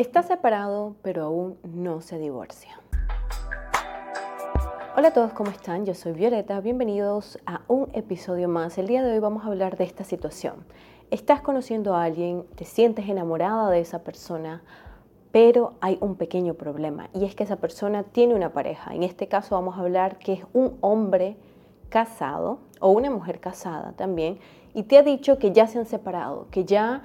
Está separado, pero aún no se divorcia. Hola a todos, ¿cómo están? Yo soy Violeta, bienvenidos a un episodio más. El día de hoy vamos a hablar de esta situación. Estás conociendo a alguien, te sientes enamorada de esa persona, pero hay un pequeño problema y es que esa persona tiene una pareja. En este caso vamos a hablar que es un hombre casado o una mujer casada también y te ha dicho que ya se han separado, que ya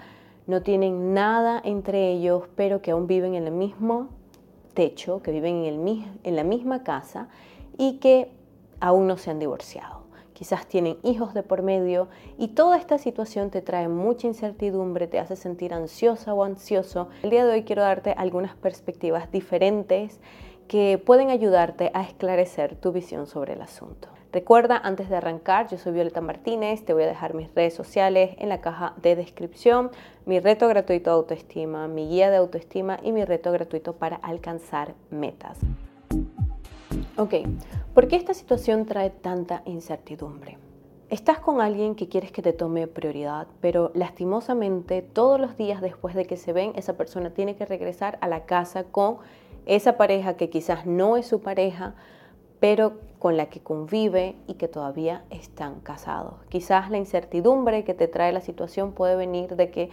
no tienen nada entre ellos, pero que aún viven en el mismo techo, que viven en, el, en la misma casa y que aún no se han divorciado. Quizás tienen hijos de por medio y toda esta situación te trae mucha incertidumbre, te hace sentir ansiosa o ansioso. El día de hoy quiero darte algunas perspectivas diferentes que pueden ayudarte a esclarecer tu visión sobre el asunto. Recuerda, antes de arrancar, yo soy Violeta Martínez, te voy a dejar mis redes sociales en la caja de descripción, mi reto gratuito de autoestima, mi guía de autoestima y mi reto gratuito para alcanzar metas. Ok, ¿por qué esta situación trae tanta incertidumbre? Estás con alguien que quieres que te tome prioridad, pero lastimosamente todos los días después de que se ven, esa persona tiene que regresar a la casa con esa pareja que quizás no es su pareja, pero con la que convive y que todavía están casados. Quizás la incertidumbre que te trae la situación puede venir de que,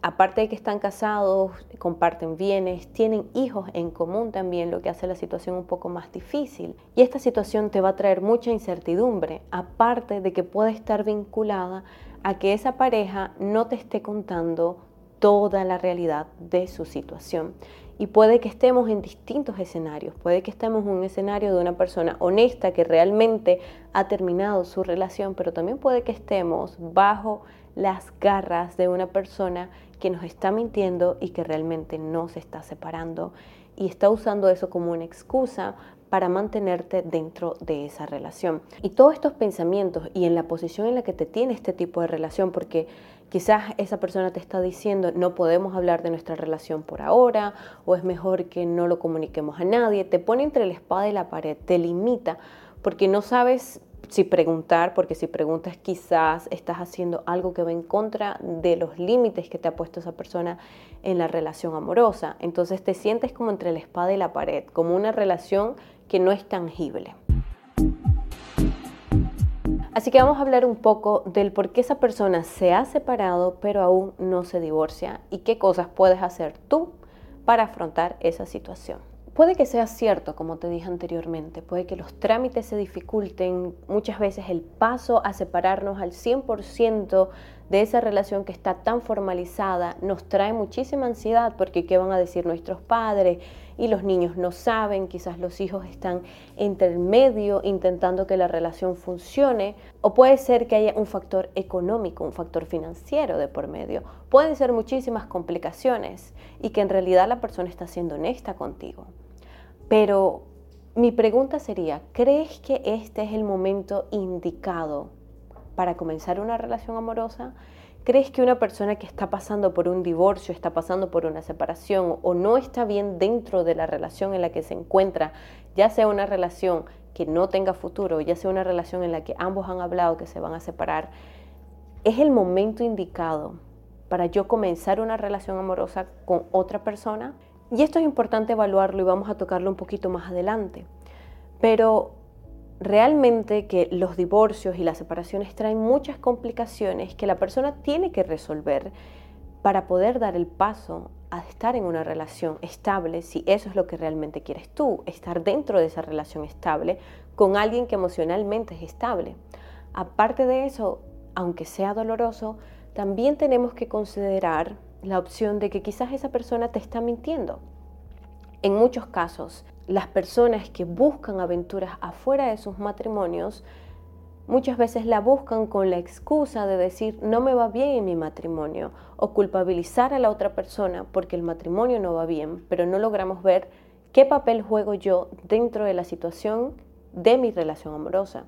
aparte de que están casados, comparten bienes, tienen hijos en común también, lo que hace la situación un poco más difícil. Y esta situación te va a traer mucha incertidumbre, aparte de que puede estar vinculada a que esa pareja no te esté contando toda la realidad de su situación. Y puede que estemos en distintos escenarios, puede que estemos en un escenario de una persona honesta que realmente ha terminado su relación, pero también puede que estemos bajo las garras de una persona que nos está mintiendo y que realmente no se está separando y está usando eso como una excusa para mantenerte dentro de esa relación. Y todos estos pensamientos y en la posición en la que te tiene este tipo de relación, porque quizás esa persona te está diciendo no podemos hablar de nuestra relación por ahora, o es mejor que no lo comuniquemos a nadie, te pone entre la espada y la pared, te limita, porque no sabes si preguntar, porque si preguntas quizás estás haciendo algo que va en contra de los límites que te ha puesto esa persona en la relación amorosa. Entonces te sientes como entre la espada y la pared, como una relación que no es tangible. Así que vamos a hablar un poco del por qué esa persona se ha separado pero aún no se divorcia y qué cosas puedes hacer tú para afrontar esa situación. Puede que sea cierto, como te dije anteriormente, puede que los trámites se dificulten, muchas veces el paso a separarnos al 100% de esa relación que está tan formalizada nos trae muchísima ansiedad porque qué van a decir nuestros padres y los niños no saben, quizás los hijos están entre el medio intentando que la relación funcione o puede ser que haya un factor económico, un factor financiero de por medio. Pueden ser muchísimas complicaciones y que en realidad la persona está siendo honesta contigo. Pero mi pregunta sería, ¿crees que este es el momento indicado para comenzar una relación amorosa? ¿Crees que una persona que está pasando por un divorcio, está pasando por una separación o no está bien dentro de la relación en la que se encuentra, ya sea una relación que no tenga futuro, ya sea una relación en la que ambos han hablado que se van a separar, es el momento indicado para yo comenzar una relación amorosa con otra persona? Y esto es importante evaluarlo y vamos a tocarlo un poquito más adelante. Pero realmente que los divorcios y las separaciones traen muchas complicaciones que la persona tiene que resolver para poder dar el paso a estar en una relación estable, si eso es lo que realmente quieres tú, estar dentro de esa relación estable con alguien que emocionalmente es estable. Aparte de eso, aunque sea doloroso, también tenemos que considerar la opción de que quizás esa persona te está mintiendo. En muchos casos, las personas que buscan aventuras afuera de sus matrimonios, muchas veces la buscan con la excusa de decir no me va bien en mi matrimonio o culpabilizar a la otra persona porque el matrimonio no va bien, pero no logramos ver qué papel juego yo dentro de la situación de mi relación amorosa.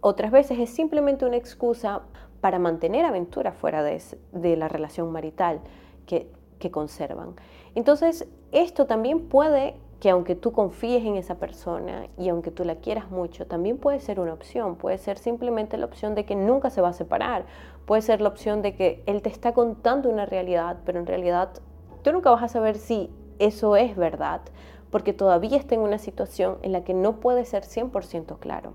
Otras veces es simplemente una excusa para mantener aventura fuera de, la relación marital que conservan. Entonces, esto también puede que aunque tú confíes en esa persona y aunque tú la quieras mucho, también puede ser una opción, puede ser simplemente la opción de que nunca se va a separar, puede ser la opción de que él te está contando una realidad, pero en realidad Tú nunca vas a saber si eso es verdad, porque todavía está en una situación en la que no puede ser 100% claro.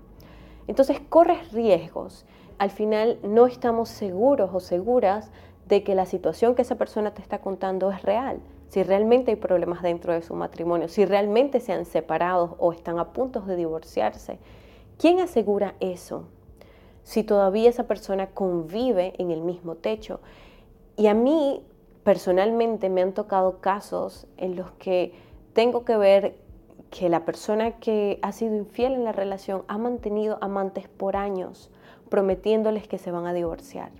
Entonces corres riesgos. Al final no estamos seguros o seguras de que la situación que esa persona te está contando es real, si realmente hay problemas dentro de su matrimonio, si realmente se han separado o están a punto de divorciarse. ¿Quién asegura eso? Si todavía esa persona convive en el mismo techo. Y a mí personalmente me han tocado casos en los que tengo que ver que la persona que ha sido infiel en la relación ha mantenido amantes por años, prometiéndoles que se van a divorciar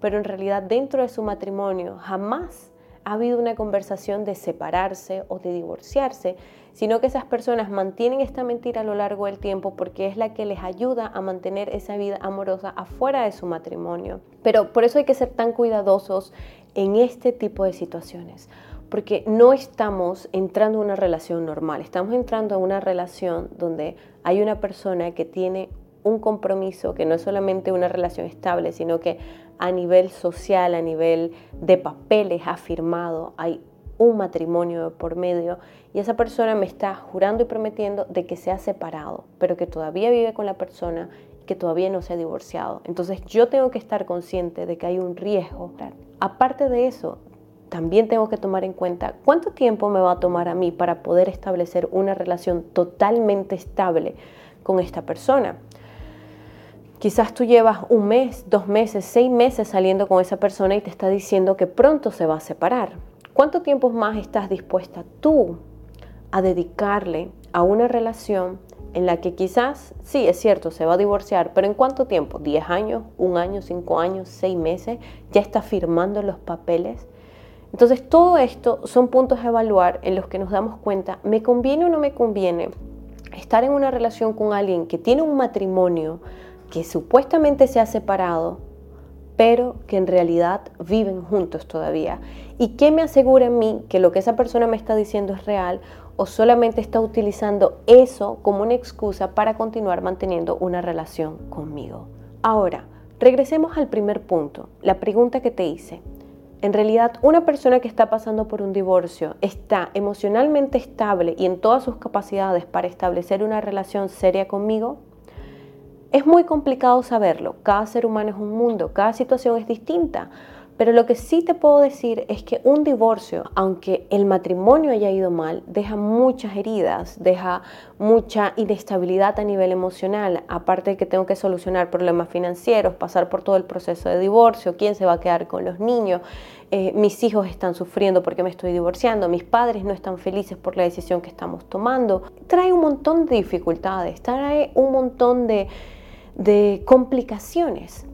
pero en realidad dentro de su matrimonio jamás ha habido una conversación de separarse o de divorciarse, sino que esas personas mantienen esta mentira a lo largo del tiempo porque es la que les ayuda a mantener esa vida amorosa afuera de su matrimonio. Pero por eso hay que ser tan cuidadosos en este tipo de situaciones, porque no estamos entrando en una relación normal, estamos entrando en una relación donde hay una persona que tiene un compromiso, que no es solamente una relación estable, sino que a nivel social, a nivel de papeles ha firmado, hay un matrimonio por medio y esa persona me está jurando y prometiendo de que se ha separado, pero que todavía vive con la persona y que todavía no se ha divorciado. Entonces yo tengo que estar consciente de que hay un riesgo. Aparte de eso, también tengo que tomar en cuenta cuánto tiempo me va a tomar a mí para poder establecer una relación totalmente estable con esta persona. Quizás tú llevas un mes, dos meses, seis meses saliendo con esa persona y te está diciendo que pronto se va a separar. ¿Cuánto tiempo más estás dispuesta tú a dedicarle a una relación en la que quizás, sí, es cierto, se va a divorciar, pero ¿en cuánto tiempo? ¿10 años? ¿Un año? ¿Cinco años? ¿Seis meses? ¿Ya está firmando los papeles? Entonces, todo esto son puntos a evaluar en los que nos damos cuenta, ¿me conviene o no me conviene estar en una relación con alguien que tiene un matrimonio que supuestamente se ha separado, pero que en realidad viven juntos todavía. ¿Y qué me asegura a mí que lo que esa persona me está diciendo es real o solamente está utilizando eso como una excusa para continuar manteniendo una relación conmigo? Ahora, regresemos al primer punto, la pregunta que te hice. En realidad, una persona que está pasando por un divorcio está emocionalmente estable y en todas sus capacidades para establecer una relación seria conmigo? Es muy complicado saberlo, cada ser humano es un mundo, cada situación es distinta, pero lo que sí te puedo decir es que un divorcio, aunque el matrimonio haya ido mal, deja muchas heridas, deja mucha inestabilidad a nivel emocional, aparte de que tengo que solucionar problemas financieros, pasar por todo el proceso de divorcio, quién se va a quedar con los niños, eh, mis hijos están sufriendo porque me estoy divorciando, mis padres no están felices por la decisión que estamos tomando. Trae un montón de dificultades, trae un montón de de complicaciones.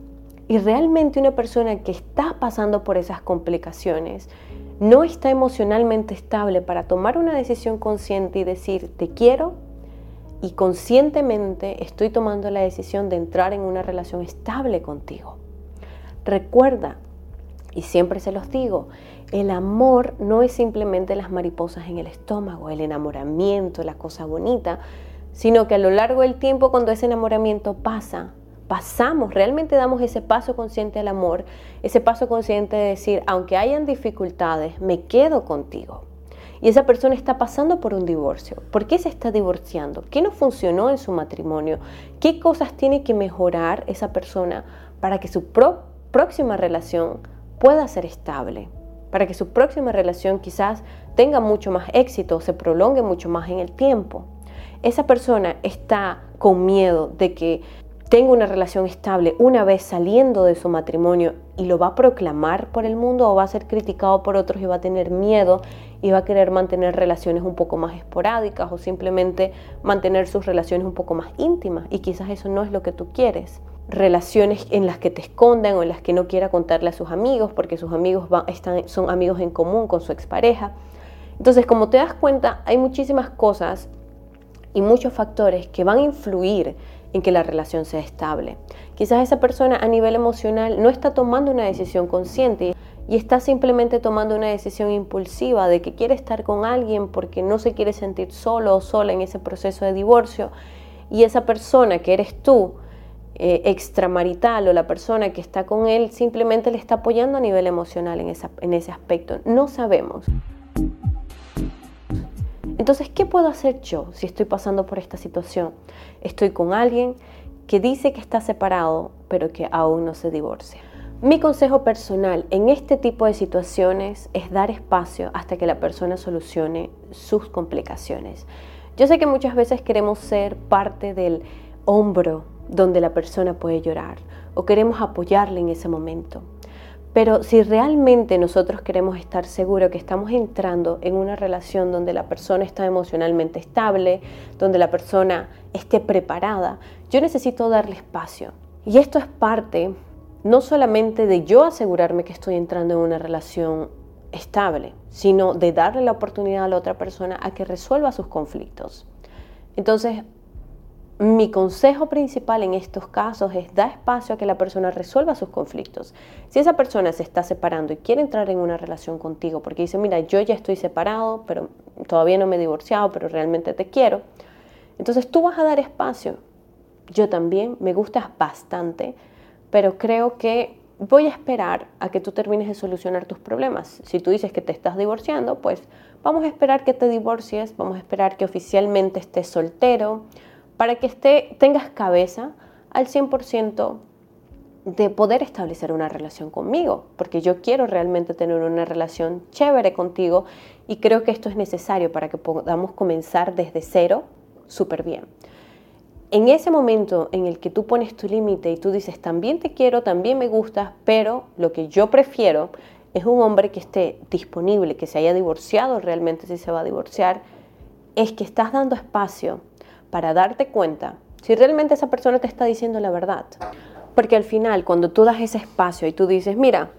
Y realmente una persona que está pasando por esas complicaciones no está emocionalmente estable para tomar una decisión consciente y decir, te quiero y conscientemente estoy tomando la decisión de entrar en una relación estable contigo. Recuerda, y siempre se los digo, el amor no es simplemente las mariposas en el estómago, el enamoramiento, la cosa bonita, sino que a lo largo del tiempo cuando ese enamoramiento pasa, pasamos, realmente damos ese paso consciente al amor, ese paso consciente de decir, aunque hayan dificultades, me quedo contigo. Y esa persona está pasando por un divorcio. ¿Por qué se está divorciando? ¿Qué no funcionó en su matrimonio? ¿Qué cosas tiene que mejorar esa persona para que su próxima relación pueda ser estable? Para que su próxima relación quizás tenga mucho más éxito, se prolongue mucho más en el tiempo esa persona está con miedo de que tenga una relación estable una vez saliendo de su matrimonio y lo va a proclamar por el mundo o va a ser criticado por otros y va a tener miedo y va a querer mantener relaciones un poco más esporádicas o simplemente mantener sus relaciones un poco más íntimas y quizás eso no es lo que tú quieres. Relaciones en las que te esconden o en las que no quiera contarle a sus amigos porque sus amigos están, son amigos en común con su expareja. Entonces, como te das cuenta, hay muchísimas cosas y muchos factores que van a influir en que la relación sea estable. Quizás esa persona a nivel emocional no está tomando una decisión consciente y está simplemente tomando una decisión impulsiva de que quiere estar con alguien porque no se quiere sentir solo o sola en ese proceso de divorcio y esa persona que eres tú, eh, extramarital o la persona que está con él, simplemente le está apoyando a nivel emocional en, esa, en ese aspecto. No sabemos. Entonces, ¿qué puedo hacer yo si estoy pasando por esta situación? Estoy con alguien que dice que está separado, pero que aún no se divorcia. Mi consejo personal en este tipo de situaciones es dar espacio hasta que la persona solucione sus complicaciones. Yo sé que muchas veces queremos ser parte del hombro donde la persona puede llorar o queremos apoyarle en ese momento. Pero si realmente nosotros queremos estar seguros que estamos entrando en una relación donde la persona está emocionalmente estable, donde la persona esté preparada, yo necesito darle espacio. Y esto es parte no solamente de yo asegurarme que estoy entrando en una relación estable, sino de darle la oportunidad a la otra persona a que resuelva sus conflictos. Entonces, mi consejo principal en estos casos es dar espacio a que la persona resuelva sus conflictos. Si esa persona se está separando y quiere entrar en una relación contigo porque dice, mira, yo ya estoy separado, pero todavía no me he divorciado, pero realmente te quiero, entonces tú vas a dar espacio. Yo también, me gustas bastante, pero creo que voy a esperar a que tú termines de solucionar tus problemas. Si tú dices que te estás divorciando, pues vamos a esperar que te divorcies, vamos a esperar que oficialmente estés soltero, para que esté, tengas cabeza al 100% de poder establecer una relación conmigo, porque yo quiero realmente tener una relación chévere contigo y creo que esto es necesario para que podamos comenzar desde cero súper bien. En ese momento en el que tú pones tu límite y tú dices, también te quiero, también me gustas, pero lo que yo prefiero es un hombre que esté disponible, que se haya divorciado realmente si se va a divorciar, es que estás dando espacio para darte cuenta si realmente esa persona te está diciendo la verdad. Porque al final, cuando tú das ese espacio y tú dices, mira,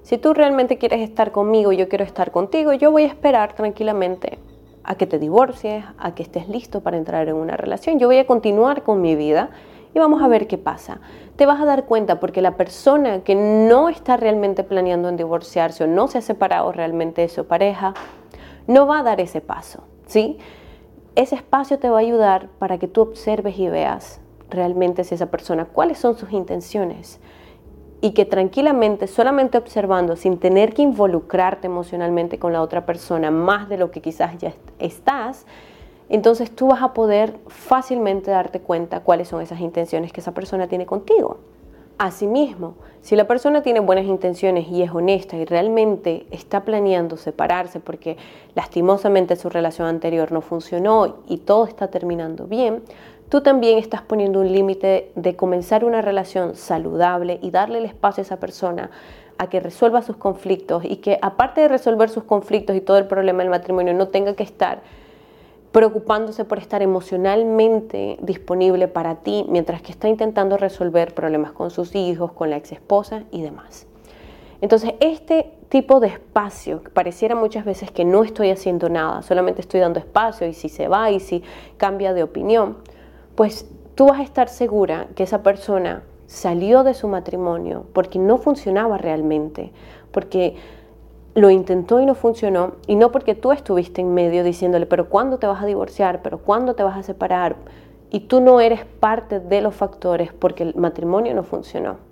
si tú realmente quieres estar conmigo y yo quiero estar contigo, yo voy a esperar tranquilamente a que te divorcies, a que estés listo para entrar en una relación. Yo voy a continuar con mi vida y vamos a ver qué pasa. Te vas a dar cuenta porque la persona que no está realmente planeando en divorciarse o no se ha separado realmente de su pareja, no va a dar ese paso, ¿sí? Ese espacio te va a ayudar para que tú observes y veas realmente si esa persona, cuáles son sus intenciones. Y que tranquilamente, solamente observando, sin tener que involucrarte emocionalmente con la otra persona más de lo que quizás ya estás, entonces tú vas a poder fácilmente darte cuenta cuáles son esas intenciones que esa persona tiene contigo. Asimismo, si la persona tiene buenas intenciones y es honesta y realmente está planeando separarse porque lastimosamente su relación anterior no funcionó y todo está terminando bien, tú también estás poniendo un límite de comenzar una relación saludable y darle el espacio a esa persona a que resuelva sus conflictos y que aparte de resolver sus conflictos y todo el problema del matrimonio no tenga que estar preocupándose por estar emocionalmente disponible para ti mientras que está intentando resolver problemas con sus hijos, con la ex esposa y demás. Entonces, este tipo de espacio, pareciera muchas veces que no estoy haciendo nada, solamente estoy dando espacio y si se va y si cambia de opinión, pues tú vas a estar segura que esa persona salió de su matrimonio porque no funcionaba realmente, porque lo intentó y no funcionó, y no porque tú estuviste en medio diciéndole, pero ¿cuándo te vas a divorciar? ¿Pero cuándo te vas a separar? Y tú no eres parte de los factores porque el matrimonio no funcionó.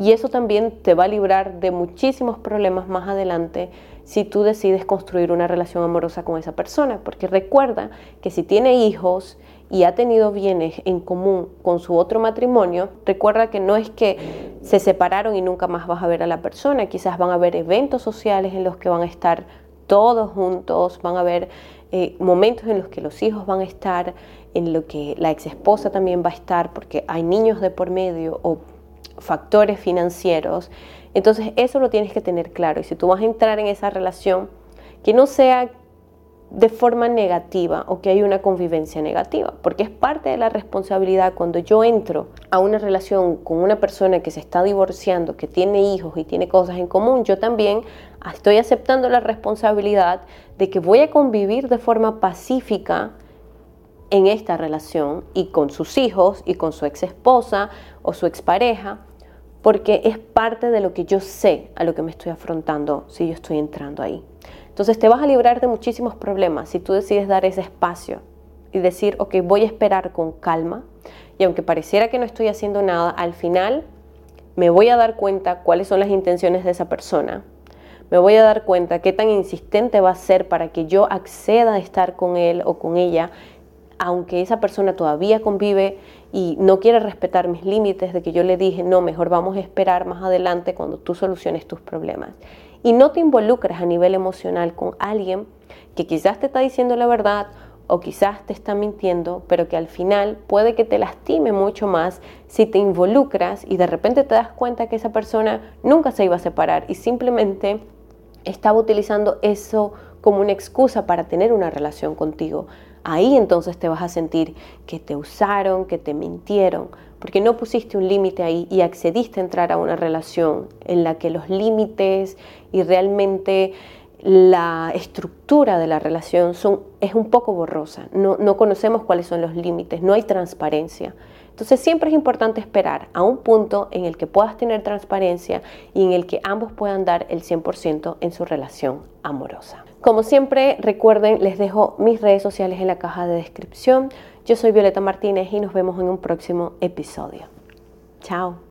Y eso también te va a librar de muchísimos problemas más adelante si tú decides construir una relación amorosa con esa persona. Porque recuerda que si tiene hijos y ha tenido bienes en común con su otro matrimonio, recuerda que no es que se separaron y nunca más vas a ver a la persona, quizás van a haber eventos sociales en los que van a estar todos juntos, van a haber eh, momentos en los que los hijos van a estar, en los que la ex esposa también va a estar, porque hay niños de por medio o factores financieros. Entonces eso lo tienes que tener claro y si tú vas a entrar en esa relación, que no sea de forma negativa o que hay una convivencia negativa, porque es parte de la responsabilidad cuando yo entro a una relación con una persona que se está divorciando, que tiene hijos y tiene cosas en común, yo también estoy aceptando la responsabilidad de que voy a convivir de forma pacífica en esta relación y con sus hijos y con su ex esposa o su expareja, porque es parte de lo que yo sé a lo que me estoy afrontando si yo estoy entrando ahí. Entonces te vas a librar de muchísimos problemas si tú decides dar ese espacio y decir, ok, voy a esperar con calma y aunque pareciera que no estoy haciendo nada, al final me voy a dar cuenta cuáles son las intenciones de esa persona. me voy a dar cuenta qué tan insistente va a ser para que yo acceda a estar con él o con ella, aunque esa persona todavía convive y no quiere respetar mis límites de que yo le dije, no, mejor vamos a esperar más adelante cuando tú soluciones tus problemas. Y no te involucres a nivel emocional con alguien que quizás te está diciendo la verdad o quizás te está mintiendo, pero que al final puede que te lastime mucho más si te involucras y de repente te das cuenta que esa persona nunca se iba a separar y simplemente estaba utilizando eso como una excusa para tener una relación contigo. Ahí entonces te vas a sentir que te usaron, que te mintieron, porque no pusiste un límite ahí y accediste a entrar a una relación en la que los límites y realmente la estructura de la relación son, es un poco borrosa, no, no conocemos cuáles son los límites, no hay transparencia. Entonces siempre es importante esperar a un punto en el que puedas tener transparencia y en el que ambos puedan dar el 100% en su relación amorosa. Como siempre, recuerden, les dejo mis redes sociales en la caja de descripción. Yo soy Violeta Martínez y nos vemos en un próximo episodio. Chao.